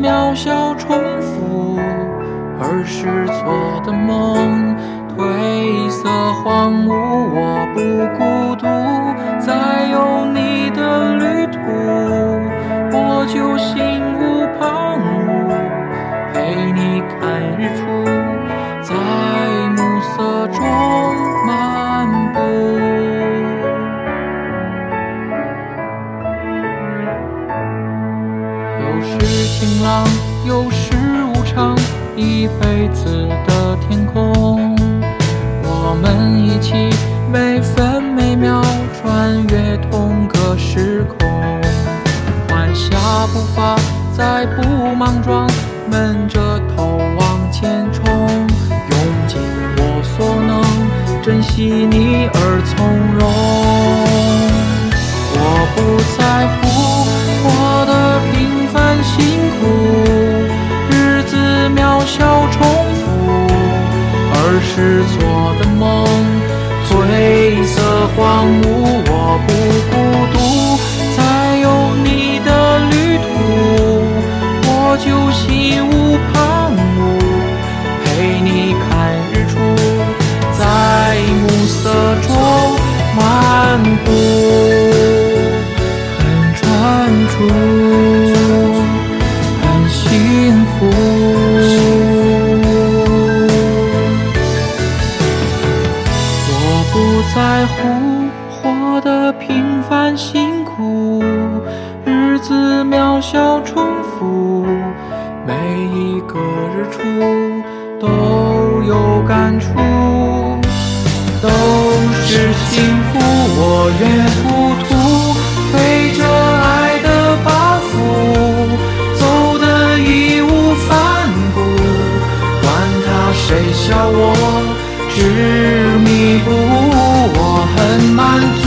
渺小重复，儿时做的梦褪色荒芜。我不孤独，在有你的旅途，我就心有时晴朗，有时无常，一辈子的天空。我们一起每分每秒穿越同个时空，缓下步伐，再不莽撞，闷着头往前冲，用尽我所能，珍惜你而从容。是做的梦褪色荒芜。我不不在乎活得平凡辛苦，日子渺小重复，每一个日出都有感触，都是幸福。我愿糊涂，背着爱的包袱，走得义无反顾，管他谁笑我执迷不悟。Herrenmann